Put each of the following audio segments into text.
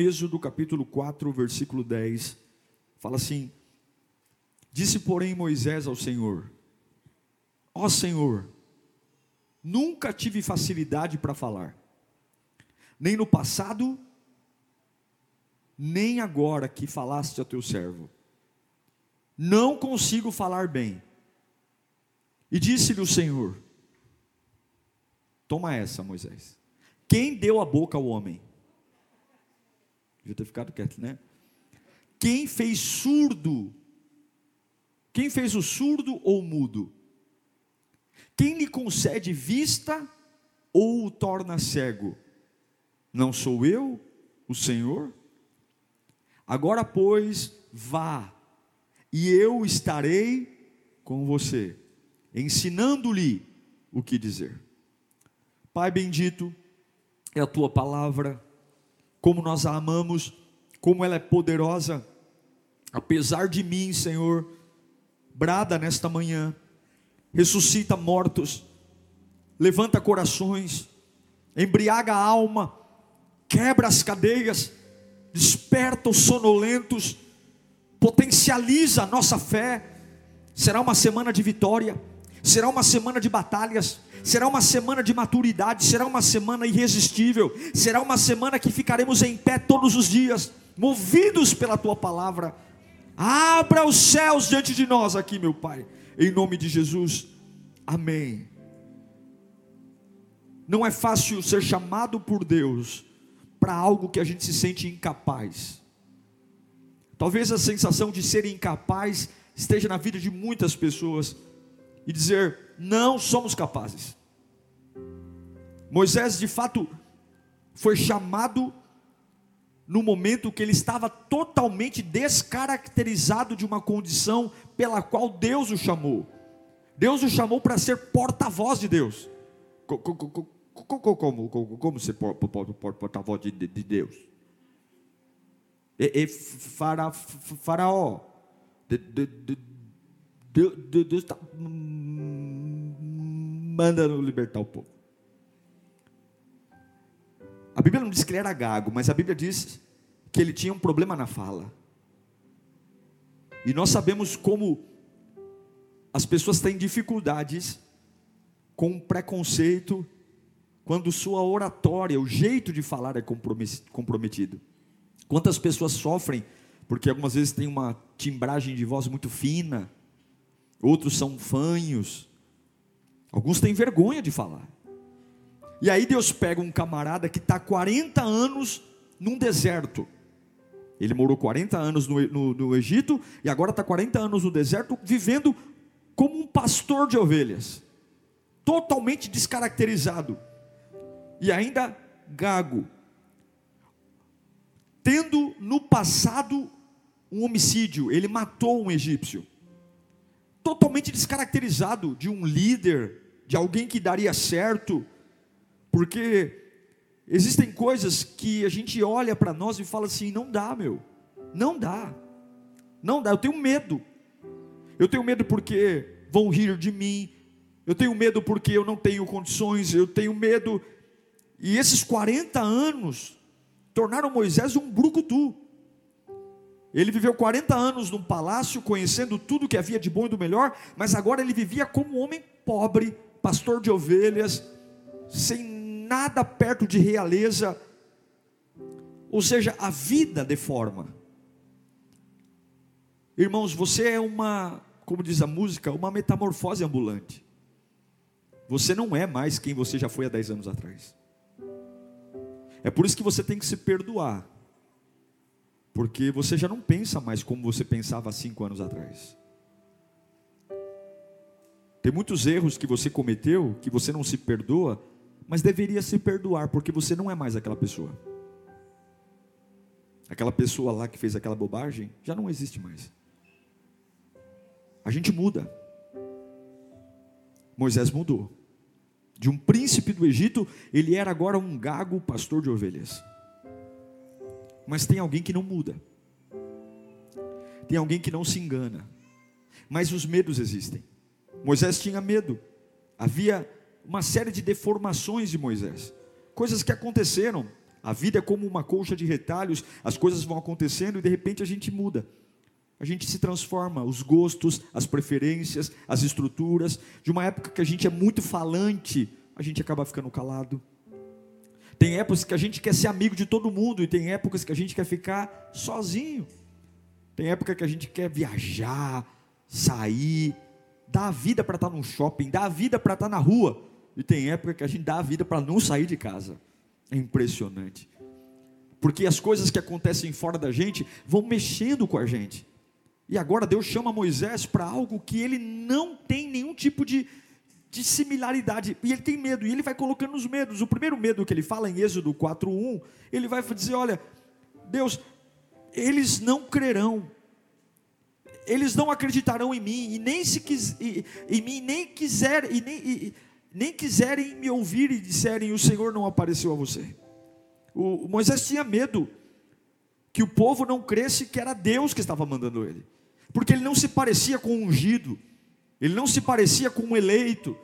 Êxodo capítulo 4, versículo 10, fala assim: Disse, porém, Moisés ao Senhor: Ó Senhor, nunca tive facilidade para falar, nem no passado, nem agora que falaste a teu servo. Não consigo falar bem. E disse-lhe o Senhor: Toma essa, Moisés. Quem deu a boca ao homem? Devia ter ficado quieto, né? Quem fez surdo? Quem fez o surdo ou o mudo? Quem lhe concede vista ou o torna cego? Não sou eu, o Senhor? Agora, pois, vá, e eu estarei com você, ensinando-lhe o que dizer. Pai bendito, é a tua palavra como nós a amamos, como ela é poderosa. Apesar de mim, Senhor, brada nesta manhã, ressuscita mortos, levanta corações, embriaga a alma, quebra as cadeias, desperta os sonolentos, potencializa a nossa fé. Será uma semana de vitória, será uma semana de batalhas, Será uma semana de maturidade, será uma semana irresistível, será uma semana que ficaremos em pé todos os dias, movidos pela tua palavra. Abra os céus diante de nós aqui, meu Pai, em nome de Jesus. Amém. Não é fácil ser chamado por Deus para algo que a gente se sente incapaz. Talvez a sensação de ser incapaz esteja na vida de muitas pessoas e dizer: não somos capazes. Moisés, de fato, foi chamado no momento que ele estava totalmente descaracterizado de uma condição pela qual Deus o chamou. Deus o chamou para ser porta-voz de Deus. Como, como, como, ser porta-voz de, de, Deus? E, e fara, faraó, Deus está mandando libertar o povo. A Bíblia não diz que ele era gago, mas a Bíblia diz que ele tinha um problema na fala. E nós sabemos como as pessoas têm dificuldades com preconceito quando sua oratória, o jeito de falar é comprometido. Quantas pessoas sofrem porque algumas vezes tem uma timbragem de voz muito fina, outros são fanhos, alguns têm vergonha de falar. E aí Deus pega um camarada que está 40 anos num deserto. Ele morou 40 anos no, no, no Egito e agora está 40 anos no deserto, vivendo como um pastor de ovelhas, totalmente descaracterizado. E ainda gago, tendo no passado um homicídio, ele matou um egípcio totalmente descaracterizado de um líder, de alguém que daria certo, porque existem coisas que a gente olha para nós e fala assim: não dá, meu, não dá, não dá, eu tenho medo, eu tenho medo porque vão rir de mim, eu tenho medo porque eu não tenho condições, eu tenho medo, e esses 40 anos tornaram Moisés um brucutu. Ele viveu 40 anos num palácio, conhecendo tudo que havia de bom e do melhor, mas agora ele vivia como um homem pobre, pastor de ovelhas, sem nada perto de realeza. Ou seja, a vida deforma. Irmãos, você é uma, como diz a música, uma metamorfose ambulante. Você não é mais quem você já foi há 10 anos atrás. É por isso que você tem que se perdoar porque você já não pensa mais como você pensava há cinco anos atrás. Tem muitos erros que você cometeu, que você não se perdoa, mas deveria se perdoar, porque você não é mais aquela pessoa. aquela pessoa lá que fez aquela bobagem, já não existe mais. A gente muda. Moisés mudou. De um príncipe do Egito, ele era agora um gago pastor de ovelhas. Mas tem alguém que não muda. Tem alguém que não se engana. Mas os medos existem. Moisés tinha medo. Havia uma série de deformações de Moisés. Coisas que aconteceram. A vida é como uma colcha de retalhos, as coisas vão acontecendo e de repente a gente muda. A gente se transforma, os gostos, as preferências, as estruturas. De uma época que a gente é muito falante, a gente acaba ficando calado. Tem épocas que a gente quer ser amigo de todo mundo e tem épocas que a gente quer ficar sozinho. Tem época que a gente quer viajar, sair, dar a vida para estar no shopping, dar a vida para estar na rua. E tem época que a gente dá a vida para não sair de casa. É impressionante. Porque as coisas que acontecem fora da gente vão mexendo com a gente. E agora Deus chama Moisés para algo que ele não tem nenhum tipo de, de similaridade. E ele tem medo, e ele vai colocando os medos. O primeiro medo que ele fala em Êxodo 4:1, ele vai dizer: "Olha, Deus, eles não crerão eles não acreditarão em mim e nem se quis, e, em mim nem quiser e nem, e, nem quiserem me ouvir e disserem o Senhor não apareceu a você. O, o Moisés tinha medo que o povo não cresce que era Deus que estava mandando ele, porque ele não se parecia com um ungido, ele não se parecia com um eleito,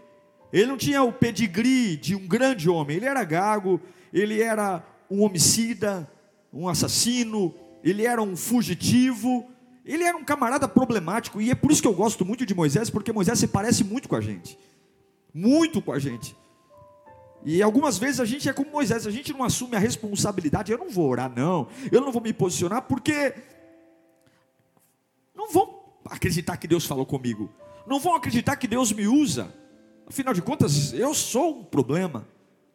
ele não tinha o pedigree de um grande homem, ele era gago, ele era um homicida, um assassino, ele era um fugitivo, ele era um camarada problemático, e é por isso que eu gosto muito de Moisés, porque Moisés se parece muito com a gente. Muito com a gente. E algumas vezes a gente é como Moisés, a gente não assume a responsabilidade. Eu não vou orar, não. Eu não vou me posicionar, porque não vão acreditar que Deus falou comigo. Não vão acreditar que Deus me usa. Afinal de contas, eu sou um problema.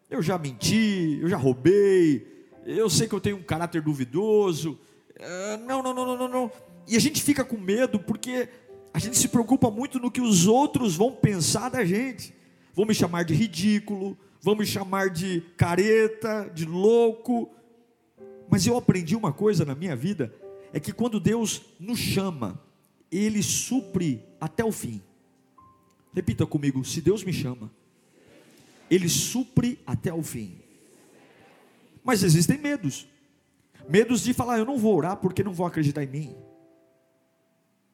Eu já menti, eu já roubei, eu sei que eu tenho um caráter duvidoso. Uh, não, não, não, não, não. E a gente fica com medo porque a gente se preocupa muito no que os outros vão pensar da gente. Vão me chamar de ridículo, vão me chamar de careta, de louco. Mas eu aprendi uma coisa na minha vida: é que quando Deus nos chama, Ele supre até o fim. Repita comigo: se Deus me chama, Ele supre até o fim. Mas existem medos medos de falar, eu não vou orar porque não vão acreditar em mim.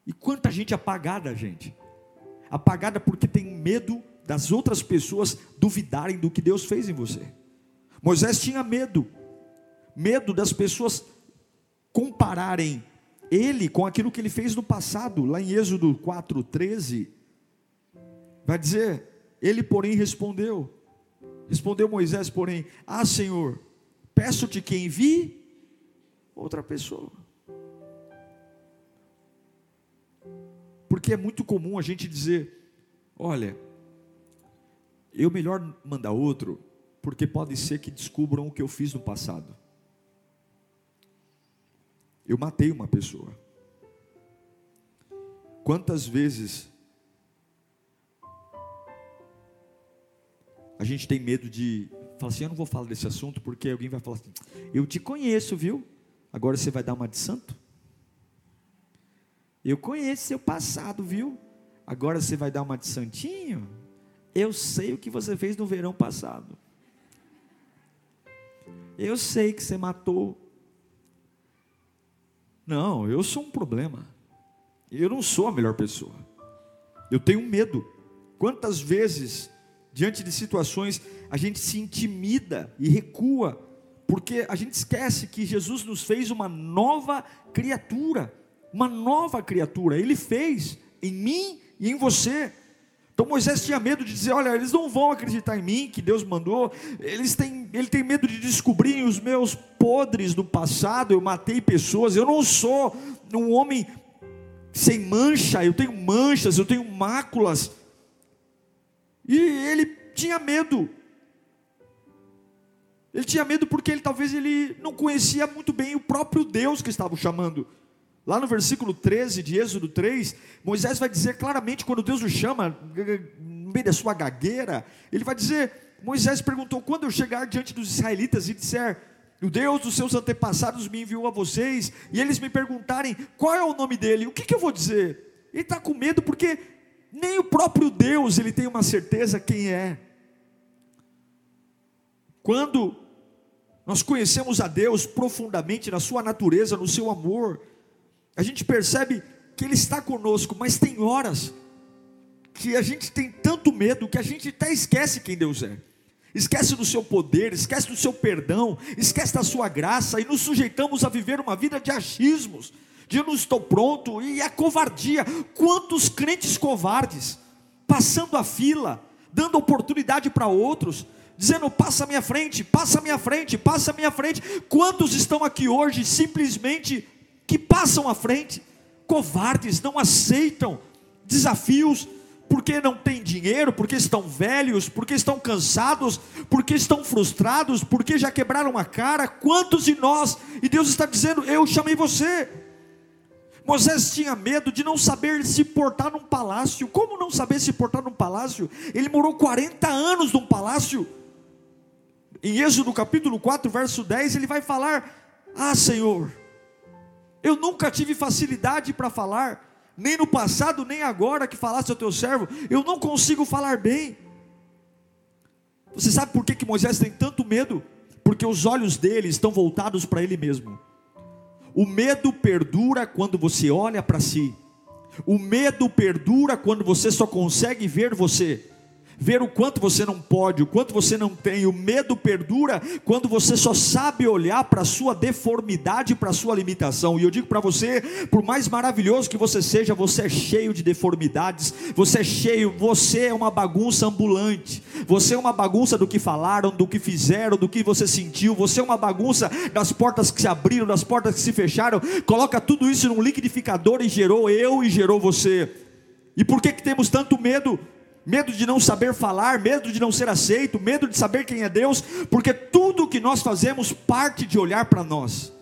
E quanta gente apagada, gente. Apagada porque tem medo das outras pessoas duvidarem do que Deus fez em você. Moisés tinha medo. Medo das pessoas compararem ele com aquilo que ele fez no passado, lá em Êxodo 4:13. Vai dizer: "Ele, porém, respondeu: Respondeu Moisés, porém: Ah, Senhor, peço-te que envie outra pessoa. Porque é muito comum a gente dizer: olha, eu melhor mandar outro, porque pode ser que descubram o que eu fiz no passado. Eu matei uma pessoa. Quantas vezes a gente tem medo de falar assim: eu não vou falar desse assunto porque alguém vai falar assim: eu te conheço, viu? Agora você vai dar uma de santo? Eu conheço seu passado, viu? Agora você vai dar uma de santinho? Eu sei o que você fez no verão passado. Eu sei que você matou. Não, eu sou um problema. Eu não sou a melhor pessoa. Eu tenho medo. Quantas vezes, diante de situações, a gente se intimida e recua, porque a gente esquece que Jesus nos fez uma nova criatura uma nova criatura. Ele fez em mim e em você. Então Moisés tinha medo de dizer: Olha, eles não vão acreditar em mim, que Deus mandou. Eles têm, ele tem medo de descobrir os meus podres do passado. Eu matei pessoas. Eu não sou um homem sem mancha. Eu tenho manchas, eu tenho máculas. E ele tinha medo. Ele tinha medo porque ele talvez ele não conhecia muito bem o próprio Deus que estava o chamando. Lá no versículo 13 de Êxodo 3, Moisés vai dizer claramente, quando Deus o chama, no meio da sua gagueira, ele vai dizer: Moisés perguntou: quando eu chegar diante dos israelitas e disser, o Deus dos seus antepassados me enviou a vocês, e eles me perguntarem qual é o nome dele, o que, que eu vou dizer? Ele está com medo porque nem o próprio Deus ele tem uma certeza quem é. Quando nós conhecemos a Deus profundamente na sua natureza, no seu amor, a gente percebe que Ele está conosco, mas tem horas que a gente tem tanto medo que a gente até esquece quem Deus é. Esquece do seu poder, esquece do seu perdão, esquece da sua graça e nos sujeitamos a viver uma vida de achismos, de não estou pronto e a covardia. Quantos crentes covardes passando a fila, dando oportunidade para outros, dizendo: passa à minha frente, passa à minha frente, passa à minha frente. Quantos estão aqui hoje simplesmente que passam à frente? covardes, não aceitam desafios, porque não têm dinheiro, porque estão velhos, porque estão cansados, porque estão frustrados, porque já quebraram a cara. Quantos de nós? E Deus está dizendo: Eu chamei você. Moisés tinha medo de não saber se portar num palácio. Como não saber se portar num palácio? Ele morou 40 anos num palácio. Em Êxodo capítulo 4, verso 10, ele vai falar: Ah, Senhor, eu nunca tive facilidade para falar, nem no passado, nem agora que falasse ao teu servo. Eu não consigo falar bem. Você sabe por que, que Moisés tem tanto medo? Porque os olhos dele estão voltados para ele mesmo. O medo perdura quando você olha para si. O medo perdura quando você só consegue ver você ver o quanto você não pode, o quanto você não tem. O medo perdura quando você só sabe olhar para a sua deformidade, para a sua limitação. E eu digo para você, por mais maravilhoso que você seja, você é cheio de deformidades, você é cheio, você é uma bagunça ambulante. Você é uma bagunça do que falaram, do que fizeram, do que você sentiu. Você é uma bagunça das portas que se abriram, das portas que se fecharam. Coloca tudo isso num liquidificador e gerou eu e gerou você. E por que, que temos tanto medo? Medo de não saber falar, medo de não ser aceito, medo de saber quem é Deus, porque tudo que nós fazemos parte de olhar para nós.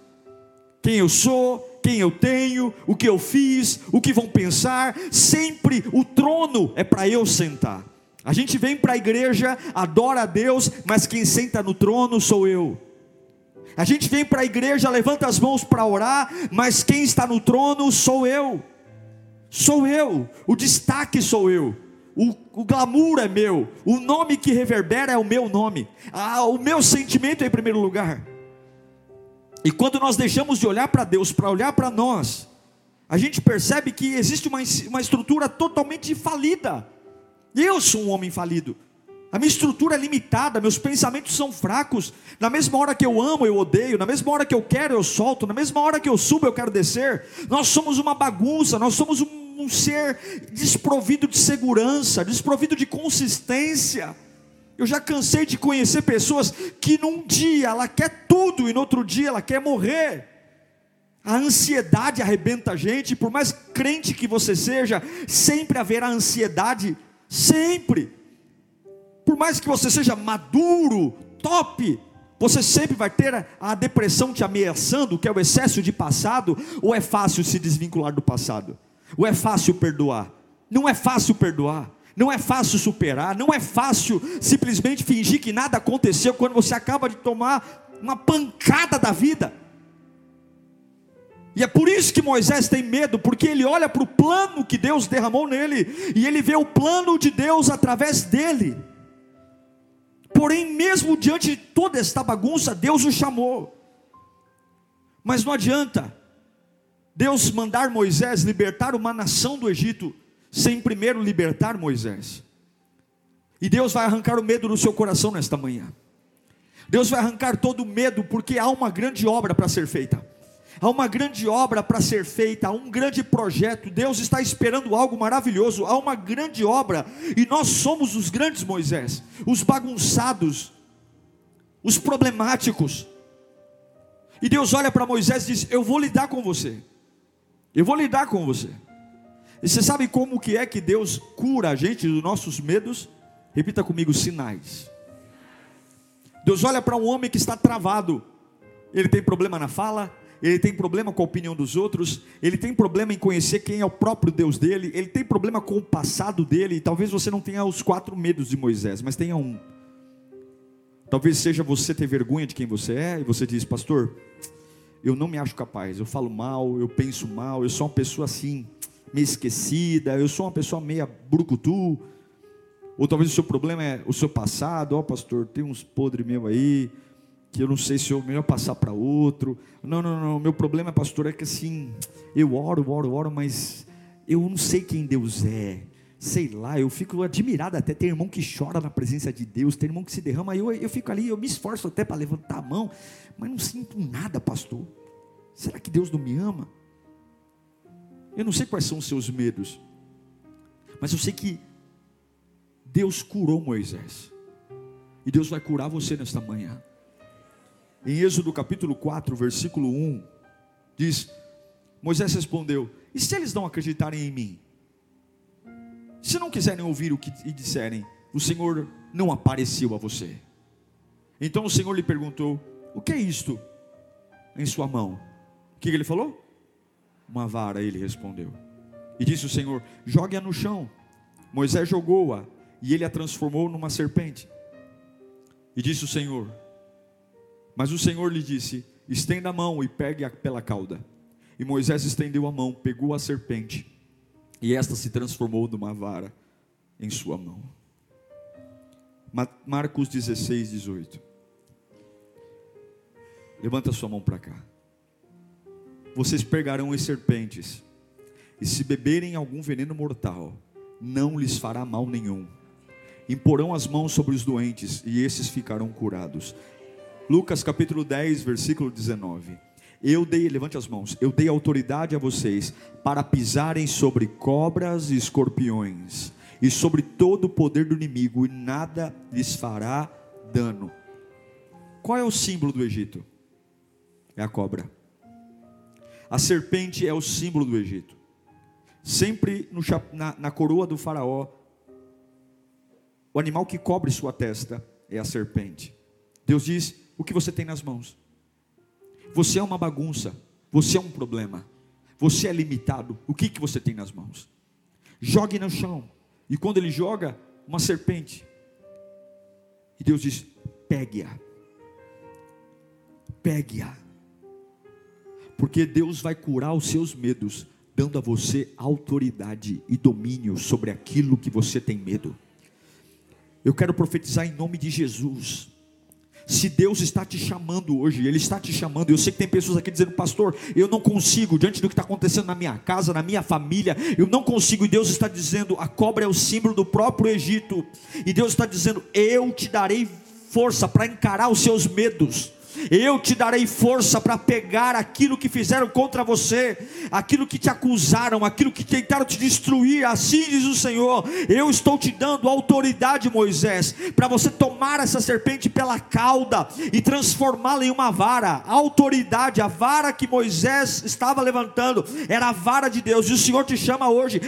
Quem eu sou, quem eu tenho, o que eu fiz, o que vão pensar, sempre o trono é para eu sentar. A gente vem para a igreja, adora a Deus, mas quem senta no trono sou eu. A gente vem para a igreja, levanta as mãos para orar, mas quem está no trono sou eu. Sou eu, o destaque sou eu o, o glamour é meu, o nome que reverbera é o meu nome, ah, o meu sentimento é em primeiro lugar. E quando nós deixamos de olhar para Deus, para olhar para nós, a gente percebe que existe uma, uma estrutura totalmente falida. Eu sou um homem falido. A minha estrutura é limitada, meus pensamentos são fracos. Na mesma hora que eu amo, eu odeio. Na mesma hora que eu quero, eu solto. Na mesma hora que eu subo, eu quero descer. Nós somos uma bagunça, nós somos um um ser desprovido de segurança, desprovido de consistência. Eu já cansei de conhecer pessoas que num dia ela quer tudo e no outro dia ela quer morrer. A ansiedade arrebenta a gente, por mais crente que você seja, sempre haverá ansiedade, sempre. Por mais que você seja maduro, top, você sempre vai ter a depressão te ameaçando, que é o excesso de passado, ou é fácil se desvincular do passado? Ou é fácil perdoar? Não é fácil perdoar. Não é fácil superar, não é fácil simplesmente fingir que nada aconteceu quando você acaba de tomar uma pancada da vida. E é por isso que Moisés tem medo, porque ele olha para o plano que Deus derramou nele, e ele vê o plano de Deus através dele. Porém, mesmo diante de toda esta bagunça, Deus o chamou. Mas não adianta, Deus mandar Moisés libertar uma nação do Egito, sem primeiro libertar Moisés. E Deus vai arrancar o medo do seu coração nesta manhã. Deus vai arrancar todo o medo, porque há uma grande obra para ser feita. Há uma grande obra para ser feita, há um grande projeto. Deus está esperando algo maravilhoso. Há uma grande obra, e nós somos os grandes Moisés, os bagunçados, os problemáticos. E Deus olha para Moisés e diz: Eu vou lidar com você. Eu vou lidar com você. E você sabe como que é que Deus cura a gente dos nossos medos? Repita comigo, sinais. Deus olha para um homem que está travado. Ele tem problema na fala, ele tem problema com a opinião dos outros, ele tem problema em conhecer quem é o próprio Deus dele, ele tem problema com o passado dele. Talvez você não tenha os quatro medos de Moisés, mas tenha um. Talvez seja você ter vergonha de quem você é e você diz, pastor, eu não me acho capaz, eu falo mal, eu penso mal, eu sou uma pessoa assim, meio esquecida, eu sou uma pessoa meia brucutu. Ou talvez o seu problema é o seu passado, ó oh, pastor, tem uns podres meu aí, que eu não sei se é melhor passar para outro. Não, não, não, meu problema, pastor, é que assim, eu oro, oro, oro, mas eu não sei quem Deus é. Sei lá, eu fico admirado até ter irmão que chora na presença de Deus, ter irmão que se derrama, eu, eu fico ali, eu me esforço até para levantar a mão, mas não sinto nada, pastor. Será que Deus não me ama? Eu não sei quais são os seus medos, mas eu sei que Deus curou Moisés, e Deus vai curar você nesta manhã. Em Êxodo capítulo 4, versículo 1, diz: Moisés respondeu: E se eles não acreditarem em mim? Se não quiserem ouvir o que e disserem, o Senhor não apareceu a você. Então o Senhor lhe perguntou: O que é isto em sua mão? O que ele falou? Uma vara, ele respondeu. E disse o Senhor: Jogue-a no chão. Moisés jogou-a e ele a transformou numa serpente. E disse o Senhor: Mas o Senhor lhe disse: Estenda a mão e pegue-a pela cauda. E Moisés estendeu a mão, pegou a serpente, e esta se transformou numa vara em sua mão. Marcos 16, 18. Levanta sua mão para cá. Vocês pegarão as serpentes, e se beberem algum veneno mortal, não lhes fará mal nenhum. Imporão as mãos sobre os doentes, e esses ficarão curados. Lucas capítulo 10, versículo 19. Eu dei, levante as mãos, eu dei autoridade a vocês para pisarem sobre cobras e escorpiões e sobre todo o poder do inimigo e nada lhes fará dano. Qual é o símbolo do Egito? É a cobra. A serpente é o símbolo do Egito. Sempre no, na, na coroa do faraó, o animal que cobre sua testa é a serpente. Deus diz: o que você tem nas mãos? Você é uma bagunça, você é um problema, você é limitado. O que, que você tem nas mãos? Jogue no chão. E quando ele joga, uma serpente. E Deus diz: pegue-a. Pegue-a. Porque Deus vai curar os seus medos, dando a você autoridade e domínio sobre aquilo que você tem medo. Eu quero profetizar em nome de Jesus se Deus está te chamando hoje, Ele está te chamando. Eu sei que tem pessoas aqui dizendo, pastor, eu não consigo, diante do que está acontecendo na minha casa, na minha família, eu não consigo. E Deus está dizendo, a cobra é o símbolo do próprio Egito. E Deus está dizendo, eu te darei força para encarar os seus medos. Eu te darei força para pegar aquilo que fizeram contra você, aquilo que te acusaram, aquilo que tentaram te destruir. Assim diz o Senhor: Eu estou te dando autoridade, Moisés, para você tomar essa serpente pela cauda e transformá-la em uma vara. A autoridade, a vara que Moisés estava levantando, era a vara de Deus. E o Senhor te chama hoje: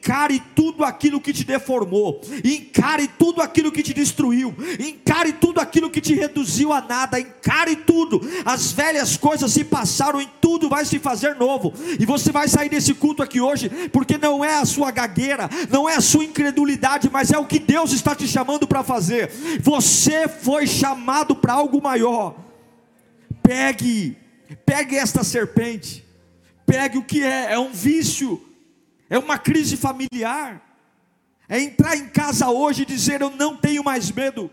encare tudo aquilo que te deformou, encare tudo aquilo que te destruiu, encare tudo aquilo que te reduziu a nada, encare tudo, as velhas coisas se passaram, em tudo vai se fazer novo, e você vai sair desse culto aqui hoje, porque não é a sua gagueira, não é a sua incredulidade, mas é o que Deus está te chamando para fazer. Você foi chamado para algo maior. Pegue, pegue esta serpente, pegue o que é, é um vício, é uma crise familiar, é entrar em casa hoje e dizer: Eu não tenho mais medo.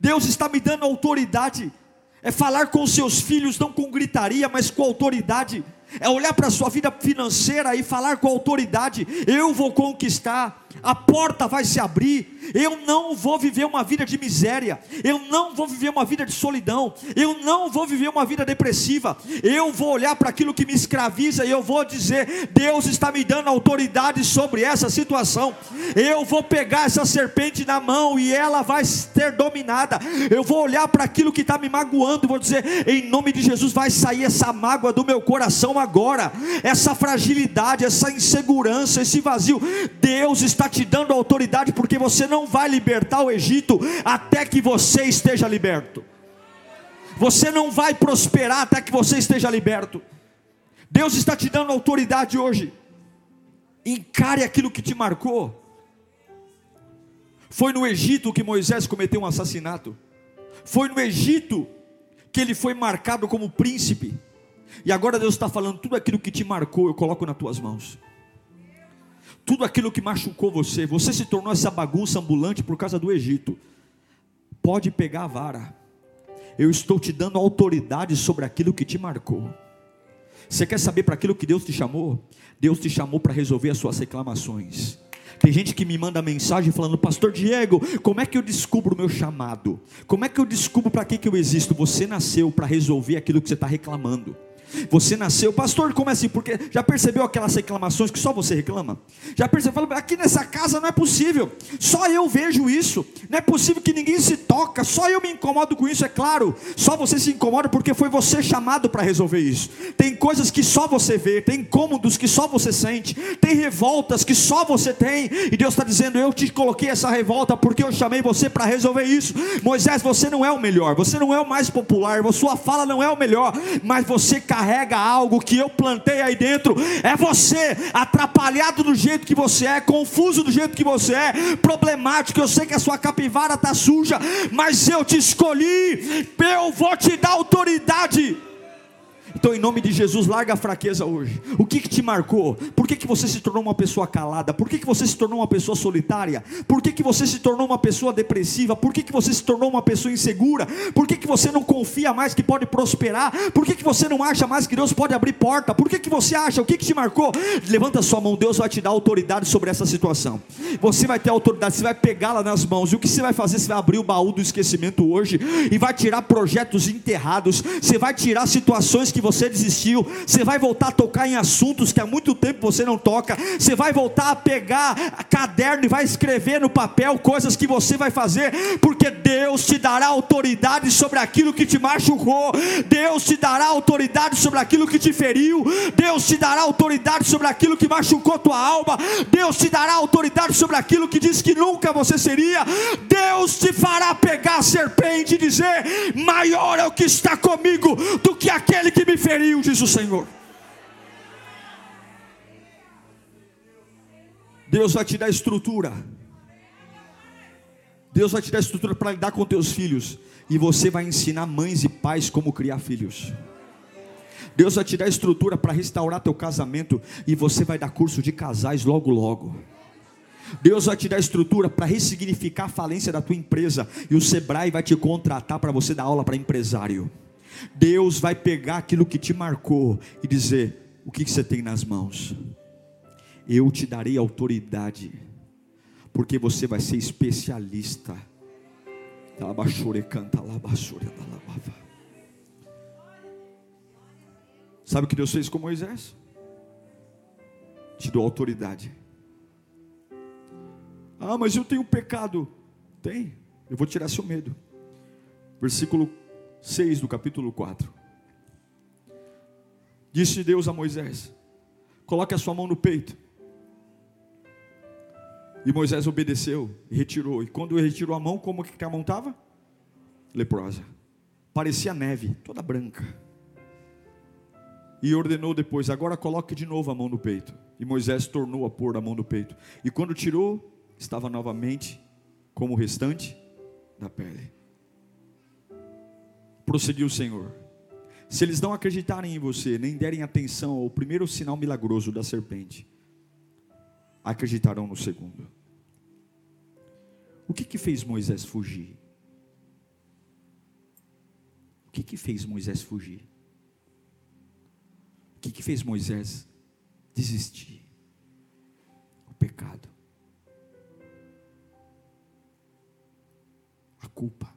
Deus está me dando autoridade. É falar com seus filhos não com gritaria, mas com autoridade. É olhar para a sua vida financeira e falar com autoridade: eu vou conquistar, a porta vai se abrir, eu não vou viver uma vida de miséria, eu não vou viver uma vida de solidão, eu não vou viver uma vida depressiva, eu vou olhar para aquilo que me escraviza e eu vou dizer: Deus está me dando autoridade sobre essa situação, eu vou pegar essa serpente na mão e ela vai ser dominada, eu vou olhar para aquilo que está me magoando e vou dizer: em nome de Jesus, vai sair essa mágoa do meu coração agora, essa fragilidade, essa insegurança, esse vazio. Deus está te dando autoridade, porque você não vai libertar o Egito até que você esteja liberto. Você não vai prosperar até que você esteja liberto. Deus está te dando autoridade hoje. Encare aquilo que te marcou. Foi no Egito que Moisés cometeu um assassinato. Foi no Egito que ele foi marcado como príncipe. E agora Deus está falando: tudo aquilo que te marcou, eu coloco nas tuas mãos. Tudo aquilo que machucou você, você se tornou essa bagunça ambulante por causa do Egito. Pode pegar a vara. Eu estou te dando autoridade sobre aquilo que te marcou. Você quer saber para aquilo que Deus te chamou? Deus te chamou para resolver as suas reclamações. Tem gente que me manda mensagem falando, Pastor Diego, como é que eu descubro o meu chamado? Como é que eu descubro para que, que eu existo? Você nasceu para resolver aquilo que você está reclamando. Você nasceu, pastor, como é assim? Porque já percebeu aquelas reclamações que só você reclama? Já percebeu? Aqui nessa casa não é possível, só eu vejo isso. Não é possível que ninguém se toca, só eu me incomodo com isso, é claro. Só você se incomoda porque foi você chamado para resolver isso. Tem coisas que só você vê, tem incômodos que só você sente, tem revoltas que só você tem. E Deus está dizendo: Eu te coloquei essa revolta porque eu chamei você para resolver isso. Moisés, você não é o melhor, você não é o mais popular, sua fala não é o melhor, mas você carrega carrega algo que eu plantei aí dentro. É você, atrapalhado do jeito que você é, confuso do jeito que você é, problemático. Eu sei que a sua capivara está suja, mas eu te escolhi, eu vou te dar autoridade. Então, em nome de Jesus, larga a fraqueza hoje. O que, que te marcou? Por que, que você se tornou uma pessoa calada? Por que, que você se tornou uma pessoa solitária? Por que, que você se tornou uma pessoa depressiva? Por que, que você se tornou uma pessoa insegura? Por que, que você não confia mais que pode prosperar? Por que, que você não acha mais que Deus pode abrir porta? Por que, que você acha? O que, que te marcou? Levanta sua mão, Deus vai te dar autoridade sobre essa situação. Você vai ter autoridade, você vai pegá-la nas mãos. E o que você vai fazer? Você vai abrir o baú do esquecimento hoje e vai tirar projetos enterrados. Você vai tirar situações que você desistiu, você vai voltar a tocar em assuntos que há muito tempo você não toca, você vai voltar a pegar caderno e vai escrever no papel coisas que você vai fazer, porque Deus te dará autoridade sobre aquilo que te machucou, Deus te dará autoridade sobre aquilo que te feriu, Deus te dará autoridade sobre aquilo que machucou tua alma, Deus te dará autoridade sobre aquilo que disse que nunca você seria, Deus te fará pegar a serpente e dizer: maior é o que está comigo do que aquele que me feriu, diz o Senhor. Deus vai te dar estrutura. Deus vai te dar estrutura para lidar com teus filhos. E você vai ensinar mães e pais como criar filhos. Deus vai te dar estrutura para restaurar teu casamento. E você vai dar curso de casais logo, logo. Deus vai te dar estrutura para ressignificar a falência da tua empresa. E o Sebrae vai te contratar para você dar aula para empresário. Deus vai pegar aquilo que te marcou e dizer: o que, você tem nas mãos? Eu te darei autoridade, porque você vai ser especialista. Sabe o que Deus fez com Moisés? Te dou autoridade. Ah, mas eu tenho pecado. Tem, eu vou tirar seu medo. Versículo 6 do capítulo 4. Disse Deus a Moisés: Coloque a sua mão no peito. E Moisés obedeceu e retirou. E quando retirou a mão, como que a mão estava? Leprosa. Parecia neve, toda branca. E ordenou depois: agora coloque de novo a mão no peito. E Moisés tornou a pôr a mão no peito. E quando tirou, estava novamente como o restante da pele prosseguiu o Senhor. Se eles não acreditarem em você, nem derem atenção ao primeiro sinal milagroso da serpente, acreditarão no segundo. O que que fez Moisés fugir? O que que fez Moisés fugir? O que que fez Moisés desistir? O pecado. A culpa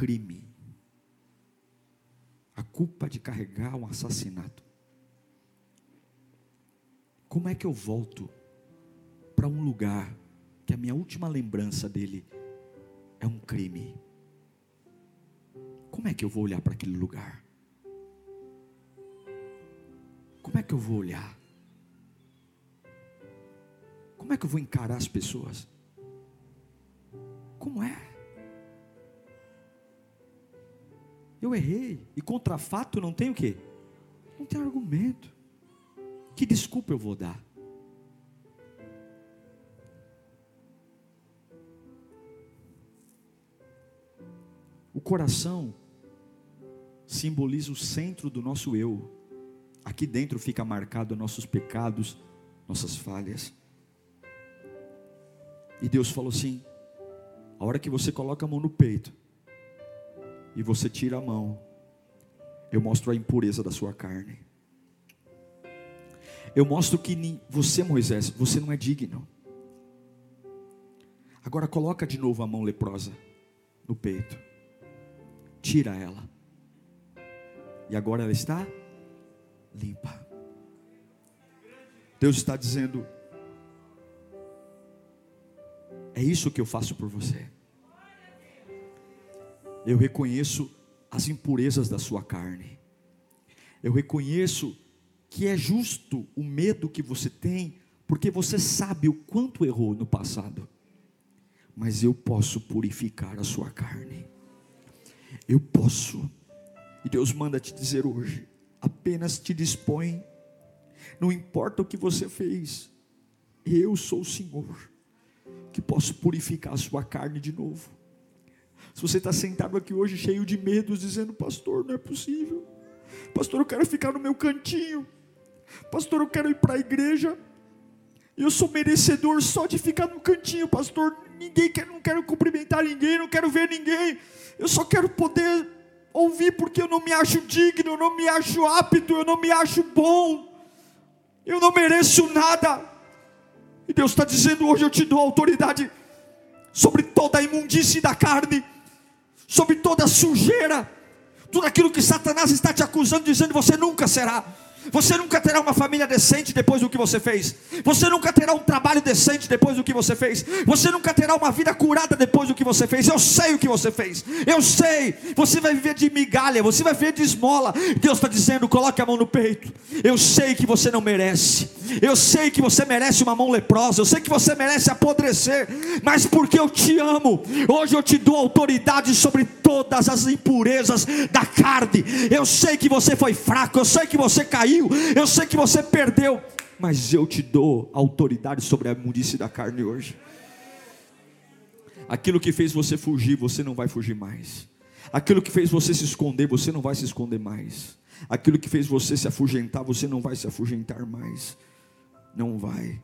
crime, a culpa de carregar um assassinato. Como é que eu volto para um lugar que a minha última lembrança dele é um crime? Como é que eu vou olhar para aquele lugar? Como é que eu vou olhar? Como é que eu vou encarar as pessoas? Como é? Eu errei. E contra fato não tem o quê? Não tem argumento. Que desculpa eu vou dar? O coração simboliza o centro do nosso eu. Aqui dentro fica marcado nossos pecados, nossas falhas. E Deus falou assim: a hora que você coloca a mão no peito e você tira a mão, eu mostro a impureza da sua carne. Eu mostro que você, Moisés, você não é digno. Agora coloca de novo a mão leprosa no peito. Tira ela. E agora ela está limpa. Deus está dizendo: É isso que eu faço por você. Eu reconheço as impurezas da sua carne. Eu reconheço que é justo o medo que você tem, porque você sabe o quanto errou no passado. Mas eu posso purificar a sua carne. Eu posso. E Deus manda te dizer hoje: apenas te dispõe. Não importa o que você fez, eu sou o Senhor que posso purificar a sua carne de novo. Se você está sentado aqui hoje cheio de medos, dizendo, pastor, não é possível. Pastor, eu quero ficar no meu cantinho. Pastor, eu quero ir para a igreja. Eu sou merecedor só de ficar no cantinho, pastor. Ninguém quer, não quero cumprimentar ninguém, não quero ver ninguém. Eu só quero poder ouvir porque eu não me acho digno, eu não me acho apto, eu não me acho bom. Eu não mereço nada. E Deus está dizendo: hoje eu te dou autoridade sobre toda a imundície da carne, sobre toda a sujeira, tudo aquilo que Satanás está te acusando, dizendo: você nunca será. Você nunca terá uma família decente depois do que você fez. Você nunca terá um trabalho decente depois do que você fez. Você nunca terá uma vida curada depois do que você fez. Eu sei o que você fez. Eu sei. Você vai viver de migalha. Você vai viver de esmola. Deus está dizendo: coloque a mão no peito. Eu sei que você não merece. Eu sei que você merece uma mão leprosa. Eu sei que você merece apodrecer. Mas porque eu te amo, hoje eu te dou autoridade sobre todas as impurezas da carne. Eu sei que você foi fraco. Eu sei que você caiu caiu, eu sei que você perdeu, mas eu te dou autoridade sobre a imundície da carne hoje. Aquilo que fez você fugir, você não vai fugir mais. Aquilo que fez você se esconder, você não vai se esconder mais. Aquilo que fez você se afugentar, você não vai se afugentar mais. Não vai.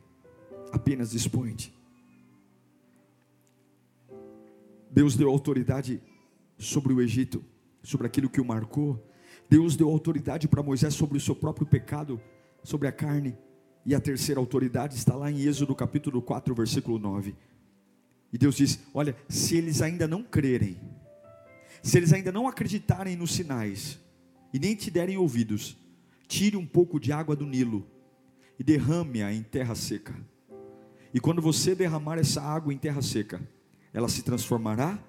Apenas dispõe-te. Deus deu autoridade sobre o Egito, sobre aquilo que o marcou, Deus deu autoridade para Moisés sobre o seu próprio pecado, sobre a carne. E a terceira autoridade está lá em Êxodo capítulo 4, versículo 9. E Deus diz: Olha, se eles ainda não crerem, se eles ainda não acreditarem nos sinais, e nem te derem ouvidos, tire um pouco de água do Nilo e derrame-a em terra seca. E quando você derramar essa água em terra seca, ela se transformará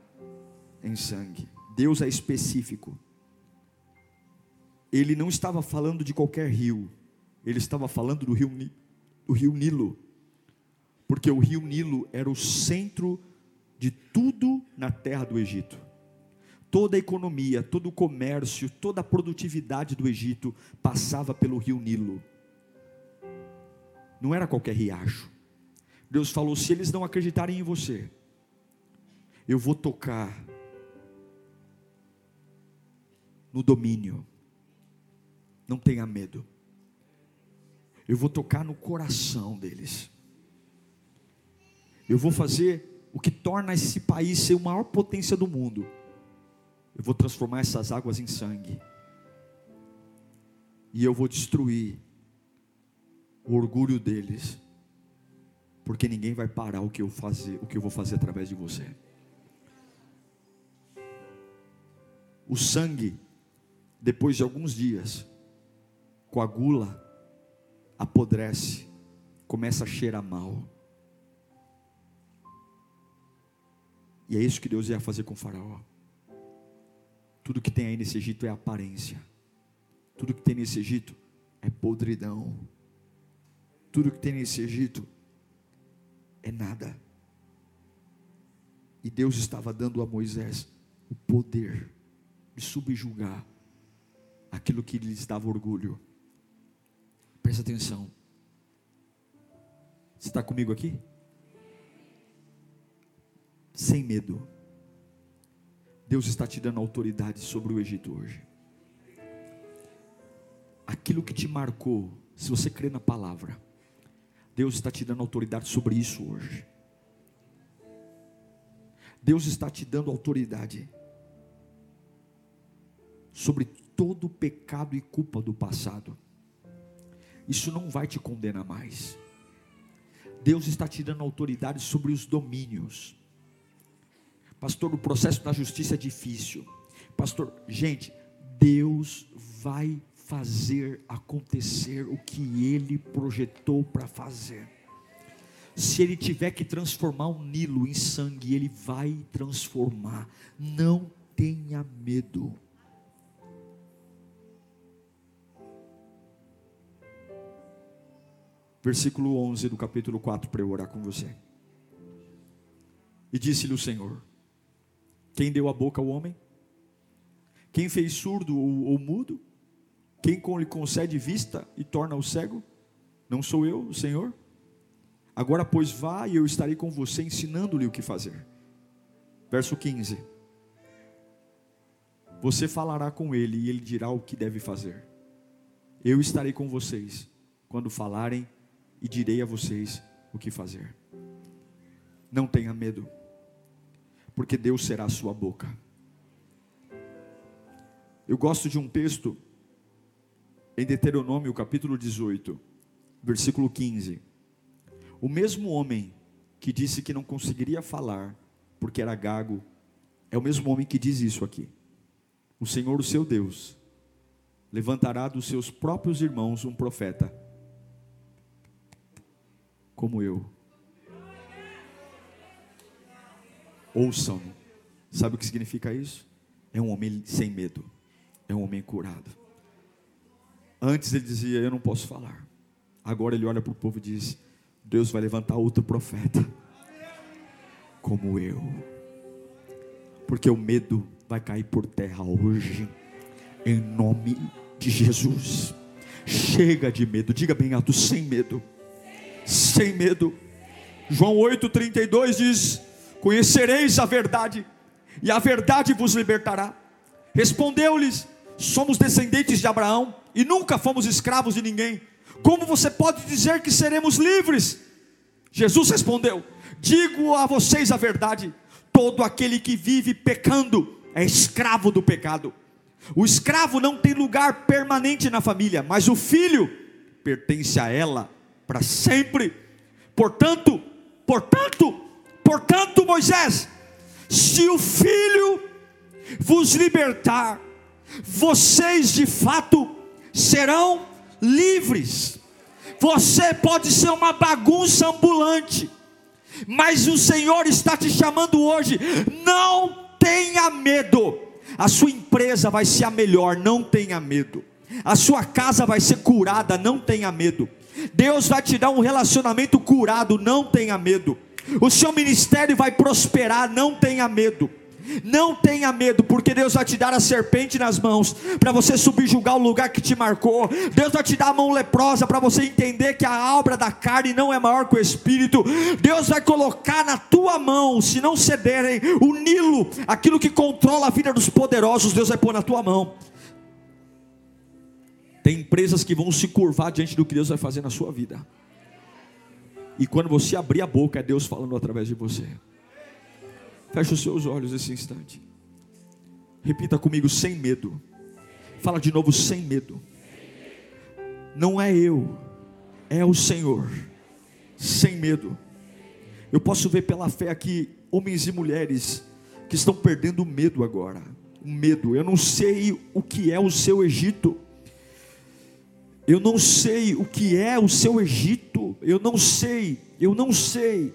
em sangue. Deus é específico ele não estava falando de qualquer rio, ele estava falando do rio, do rio Nilo, porque o rio Nilo era o centro de tudo na terra do Egito. Toda a economia, todo o comércio, toda a produtividade do Egito passava pelo rio Nilo. Não era qualquer riacho. Deus falou: se eles não acreditarem em você, eu vou tocar no domínio não tenha medo. Eu vou tocar no coração deles. Eu vou fazer o que torna esse país ser a maior potência do mundo. Eu vou transformar essas águas em sangue. E eu vou destruir o orgulho deles. Porque ninguém vai parar o que eu fazer, o que eu vou fazer através de você. O sangue, depois de alguns dias, coagula, apodrece, começa a cheirar mal. E é isso que Deus ia fazer com Faraó. Tudo que tem aí nesse Egito é aparência. Tudo que tem nesse Egito é podridão. Tudo que tem nesse Egito é nada. E Deus estava dando a Moisés o poder de subjugar aquilo que lhes dava orgulho. Presta atenção. Você está comigo aqui? Sem medo. Deus está te dando autoridade sobre o Egito hoje. Aquilo que te marcou, se você crê na palavra, Deus está te dando autoridade sobre isso hoje. Deus está te dando autoridade sobre todo o pecado e culpa do passado. Isso não vai te condenar mais. Deus está te dando autoridade sobre os domínios. Pastor, o processo da justiça é difícil. Pastor, gente, Deus vai fazer acontecer o que ele projetou para fazer. Se ele tiver que transformar o Nilo em sangue, ele vai transformar. Não tenha medo. Versículo 11 do capítulo 4 para eu orar com você. E disse-lhe o Senhor: quem deu a boca ao homem? Quem fez surdo ou, ou mudo? Quem lhe concede vista e torna-o cego? Não sou eu, o Senhor? Agora, pois, vá e eu estarei com você, ensinando-lhe o que fazer. Verso 15: Você falará com ele e ele dirá o que deve fazer. Eu estarei com vocês quando falarem e direi a vocês o que fazer. Não tenha medo porque Deus será a sua boca. Eu gosto de um texto em Deuteronômio, capítulo 18, versículo 15. O mesmo homem que disse que não conseguiria falar porque era gago, é o mesmo homem que diz isso aqui. O Senhor, o seu Deus, levantará dos seus próprios irmãos um profeta, como eu, ouçam. Sabe o que significa isso? É um homem sem medo, é um homem curado. Antes ele dizia: Eu não posso falar. Agora ele olha para o povo e diz: Deus vai levantar outro profeta, como eu, porque o medo vai cair por terra hoje, em nome de Jesus. Chega de medo, diga bem alto: sem medo, sem medo. João 8,32 diz: Conhecereis a verdade, e a verdade vos libertará. Respondeu-lhes: Somos descendentes de Abraão e nunca fomos escravos de ninguém. Como você pode dizer que seremos livres? Jesus respondeu: Digo a vocês a verdade: todo aquele que vive pecando é escravo do pecado. O escravo não tem lugar permanente na família, mas o filho pertence a ela para sempre. Portanto, portanto, Portanto, Moisés, se o filho vos libertar, vocês de fato serão livres. Você pode ser uma bagunça ambulante, mas o Senhor está te chamando hoje. Não tenha medo. A sua empresa vai ser a melhor, não tenha medo. A sua casa vai ser curada, não tenha medo. Deus vai te dar um relacionamento curado, não tenha medo. O seu ministério vai prosperar, não tenha medo. Não tenha medo, porque Deus vai te dar a serpente nas mãos para você subjugar o lugar que te marcou. Deus vai te dar a mão leprosa para você entender que a obra da carne não é maior que o espírito. Deus vai colocar na tua mão, se não cederem, o Nilo, aquilo que controla a vida dos poderosos, Deus vai pôr na tua mão. Tem empresas que vão se curvar diante do que Deus vai fazer na sua vida. E quando você abrir a boca, é Deus falando através de você. Feche os seus olhos esse instante. Repita comigo sem medo. Fala de novo sem medo. Não é eu, é o Senhor. Sem medo. Eu posso ver pela fé aqui homens e mulheres que estão perdendo o medo agora. O medo. Eu não sei o que é o seu Egito. Eu não sei o que é o seu Egito, eu não sei, eu não sei.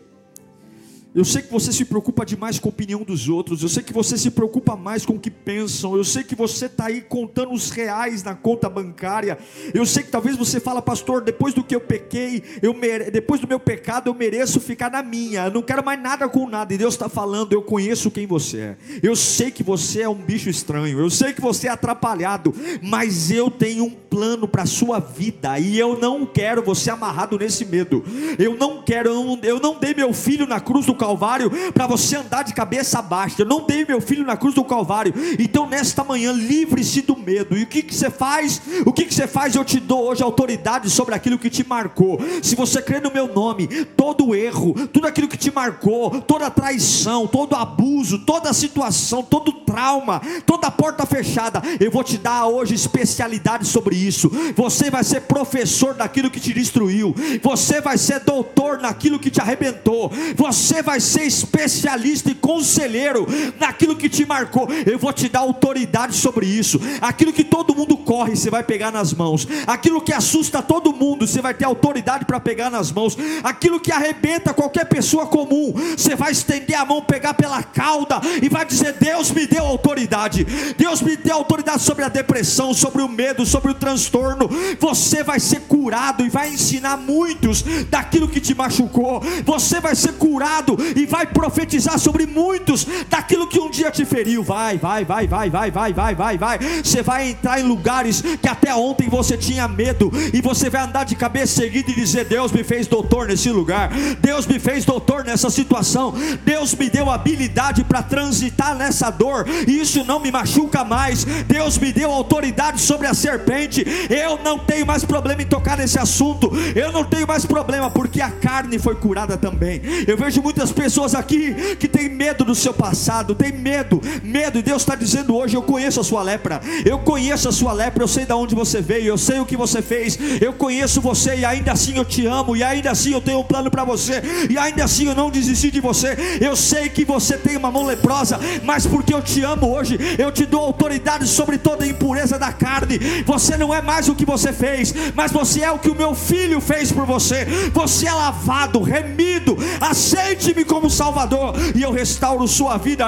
Eu sei que você se preocupa demais com a opinião dos outros. Eu sei que você se preocupa mais com o que pensam. Eu sei que você está aí contando os reais na conta bancária. Eu sei que talvez você fala, pastor, depois do que eu pequei, eu mere... depois do meu pecado, eu mereço ficar na minha. Eu não quero mais nada com nada. E Deus está falando, eu conheço quem você é. Eu sei que você é um bicho estranho. Eu sei que você é atrapalhado. Mas eu tenho um plano para a sua vida. E eu não quero você amarrado nesse medo. Eu não quero, eu não, eu não dei meu filho na cruz do Calvário para você andar de cabeça baixa. Eu não dei meu filho na cruz do Calvário. Então, nesta manhã, livre-se do medo. E o que, que você faz? O que, que você faz? Eu te dou hoje autoridade sobre aquilo que te marcou. Se você crê no meu nome, todo erro, tudo aquilo que te marcou, toda traição, todo abuso, toda situação, todo trauma, toda porta fechada, eu vou te dar hoje especialidade sobre isso. Você vai ser professor daquilo que te destruiu. Você vai ser doutor naquilo que te arrebentou. Você vai ser especialista e conselheiro naquilo que te marcou. Eu vou te dar autoridade sobre isso. Aquilo que todo mundo corre, você vai pegar nas mãos. Aquilo que assusta todo mundo, você vai ter autoridade para pegar nas mãos. Aquilo que arrebenta qualquer pessoa comum, você vai estender a mão, pegar pela cauda e vai dizer: Deus me deu autoridade. Deus me deu autoridade sobre a depressão, sobre o medo, sobre o transtorno. Você vai ser curado e vai ensinar muitos daquilo que te machucou. Você vai ser curado e vai profetizar sobre muitos daquilo que um dia te feriu. Vai, vai, vai, vai, vai, vai, vai, vai, vai. Você vai entrar em lugares que até ontem você tinha medo e você vai andar de cabeça erguida e dizer: Deus me fez doutor nesse lugar. Deus me fez doutor nessa situação. Deus me deu habilidade para transitar nessa dor isso não me machuca mais. Deus me deu autoridade sobre a serpente. Eu não tenho mais problema em tocar nesse assunto. Eu não tenho mais problema porque a carne foi curada também. Eu vejo muitas pessoas aqui que têm medo do seu passado, tem medo, medo. E Deus está dizendo hoje: Eu conheço a sua lepra, eu conheço a sua lepra, eu sei de onde você veio, eu sei o que você fez, eu conheço você e ainda assim eu te amo, e ainda assim eu tenho um plano para você, e ainda assim eu não desisti de você. Eu sei que você tem uma mão leprosa, mas porque eu te amo hoje, eu te dou autoridade sobre toda a impureza da carne. Você não é mais o que você fez, mas você é o que o meu filho fez por você. Você é lavado, remido. Aceite-me como Salvador e eu restauro sua vida.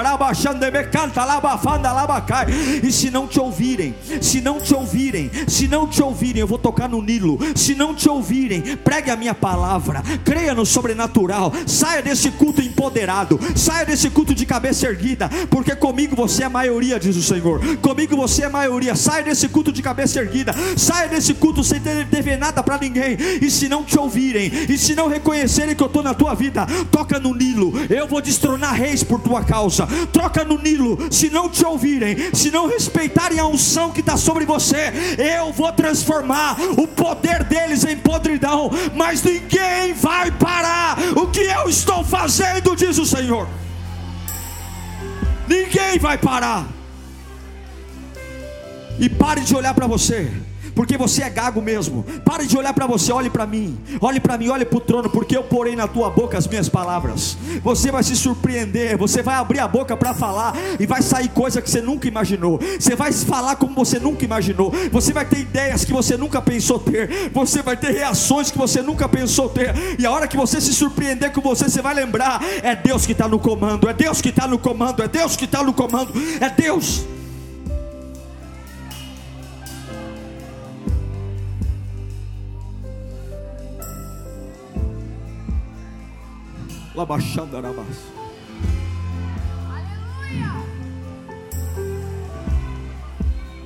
E se não te ouvirem, se não te ouvirem, se não te ouvirem, eu vou tocar no Nilo. Se não te ouvirem, pregue a minha palavra, creia no sobrenatural. Saia desse culto empoderado, saia desse culto de cabeça erguida, porque comigo você é maioria, diz o Senhor. Comigo você é maioria. Saia desse culto de cabeça erguida, saia desse culto sem ter dever nada para ninguém. E se não te ouvirem, e se não reconhecerem que eu estou na tua vida, toca no Nilo. Eu vou destronar reis por tua causa. Troca no Nilo. Se não te ouvirem, se não respeitarem a unção que está sobre você, eu vou transformar o poder deles em podridão. Mas ninguém vai parar o que eu estou fazendo, diz o Senhor. Ninguém vai parar. E pare de olhar para você porque você é gago mesmo. Pare de olhar para você, olhe para mim, olhe para mim, olhe para o trono, porque eu porei na tua boca as minhas palavras. Você vai se surpreender, você vai abrir a boca para falar e vai sair coisa que você nunca imaginou. Você vai falar como você nunca imaginou. Você vai ter ideias que você nunca pensou ter. Você vai ter reações que você nunca pensou ter. E a hora que você se surpreender com você, você vai lembrar: é Deus que está no comando, é Deus que está no comando, é Deus que está no comando, é Deus. Labachanda Arabas.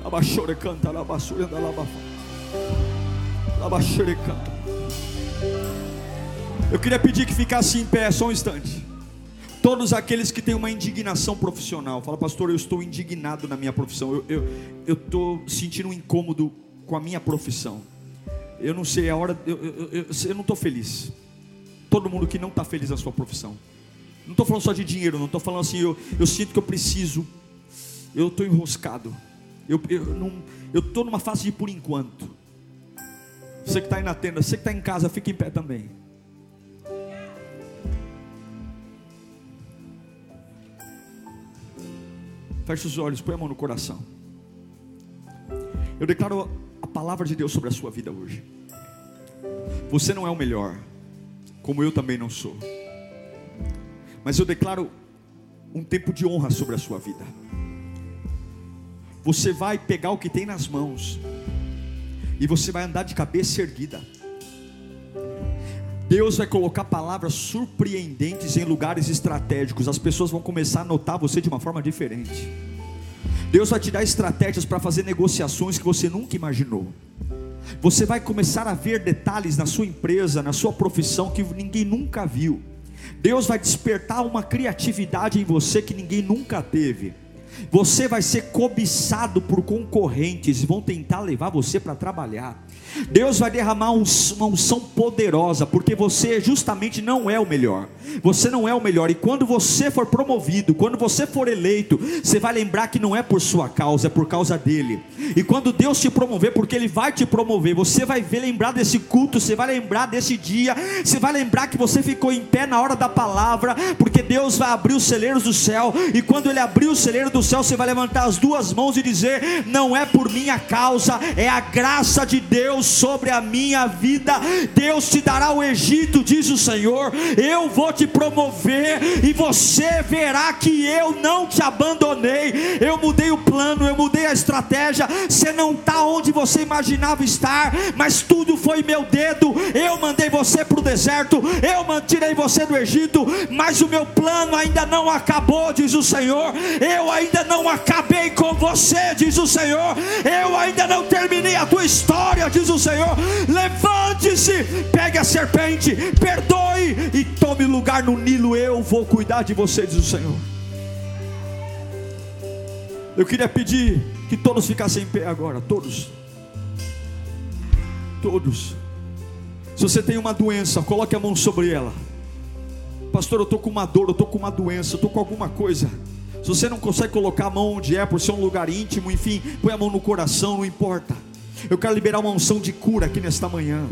Labachore canta, labassure da labafa. Labachure canta. Eu queria pedir que ficasse em pé só um instante. Todos aqueles que têm uma indignação profissional, fala, pastor, eu estou indignado na minha profissão. Eu estou eu, eu sentindo um incômodo com a minha profissão. Eu não sei, a hora, eu, eu, eu, eu não estou feliz todo mundo que não está feliz na sua profissão. Não estou falando só de dinheiro, não estou falando assim, eu, eu sinto que eu preciso, eu estou enroscado, eu estou numa fase de por enquanto. Você que está aí na tenda, você que está em casa, fica em pé também. Feche os olhos, põe a mão no coração. Eu declaro a palavra de Deus sobre a sua vida hoje. Você não é o melhor como eu também não sou. Mas eu declaro um tempo de honra sobre a sua vida. Você vai pegar o que tem nas mãos, e você vai andar de cabeça erguida. Deus vai colocar palavras surpreendentes em lugares estratégicos. As pessoas vão começar a notar você de uma forma diferente. Deus vai te dar estratégias para fazer negociações que você nunca imaginou. Você vai começar a ver detalhes na sua empresa, na sua profissão que ninguém nunca viu. Deus vai despertar uma criatividade em você que ninguém nunca teve. Você vai ser cobiçado por concorrentes vão tentar levar você para trabalhar. Deus vai derramar uma unção poderosa, porque você justamente não é o melhor. Você não é o melhor, e quando você for promovido, quando você for eleito, você vai lembrar que não é por sua causa, é por causa dele. E quando Deus te promover, porque Ele vai te promover, você vai ver, lembrar desse culto, você vai lembrar desse dia, você vai lembrar que você ficou em pé na hora da palavra, porque Deus vai abrir os celeiros do céu, e quando Ele abrir o celeiro do céu, você vai levantar as duas mãos e dizer: Não é por minha causa, é a graça de Deus sobre a minha vida. Deus te dará o Egito, diz o Senhor. Eu vou te promover e você verá que eu não te abandonei. Eu mudei o plano, eu mudei a estratégia. Você não está onde você imaginava estar, mas tudo foi meu dedo. Eu mandei você para o deserto, eu tirei você do Egito, mas o meu plano ainda não acabou, diz o Senhor. Eu ainda não acabei com você, diz o Senhor. Eu ainda não terminei a tua história, diz o Senhor: levante-se, pegue a serpente, perdoe e tome lugar no Nilo. Eu vou cuidar de você, diz o Senhor. Eu queria pedir que todos ficassem em pé agora, todos. Todos. Se você tem uma doença, coloque a mão sobre ela. Pastor, eu estou com uma dor, eu estou com uma doença, eu estou com alguma coisa. Se você não consegue colocar a mão onde é, por ser um lugar íntimo, enfim, põe a mão no coração, não importa. Eu quero liberar uma unção de cura aqui nesta manhã.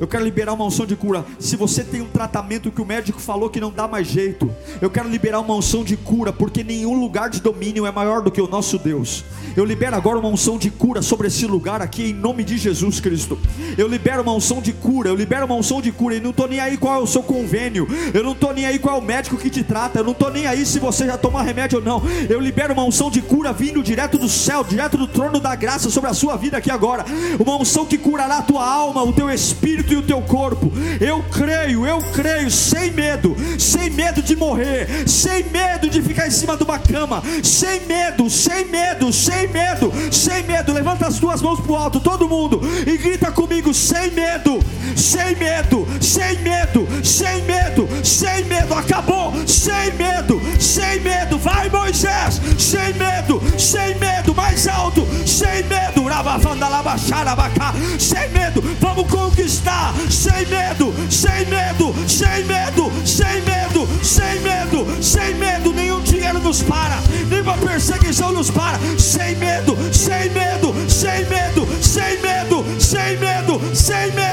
Eu quero liberar uma unção de cura. Se você tem um tratamento que o médico falou que não dá mais jeito, eu quero liberar uma unção de cura, porque nenhum lugar de domínio é maior do que o nosso Deus. Eu libero agora uma unção de cura sobre esse lugar aqui, em nome de Jesus Cristo. Eu libero uma unção de cura, eu libero uma unção de cura, e não estou nem aí qual é o seu convênio, eu não estou nem aí qual é o médico que te trata, eu não estou nem aí se você já tomou remédio ou não. Eu libero uma unção de cura vindo direto do céu, direto do trono da graça sobre a sua vida aqui agora. Uma unção que curará a tua alma, o teu espírito e o teu corpo. Eu creio, eu creio, sem medo, sem medo de morrer, sem medo de ficar em cima de uma cama, sem medo, sem medo, sem medo, sem medo. Levanta as duas mãos para o alto, todo mundo, e grita comigo: sem medo, sem medo, sem medo, sem medo, sem medo. Acabou, sem medo, sem medo. Vai, Moisés, sem medo, sem medo, mais alto, sem medo. Sem medo, vamos conquistar sem medo, sem medo, sem medo, sem medo, sem medo, sem medo. Nenhum dinheiro nos para, nenhuma perseguição nos para. Sem medo, sem medo, sem medo, sem medo, sem medo, sem medo.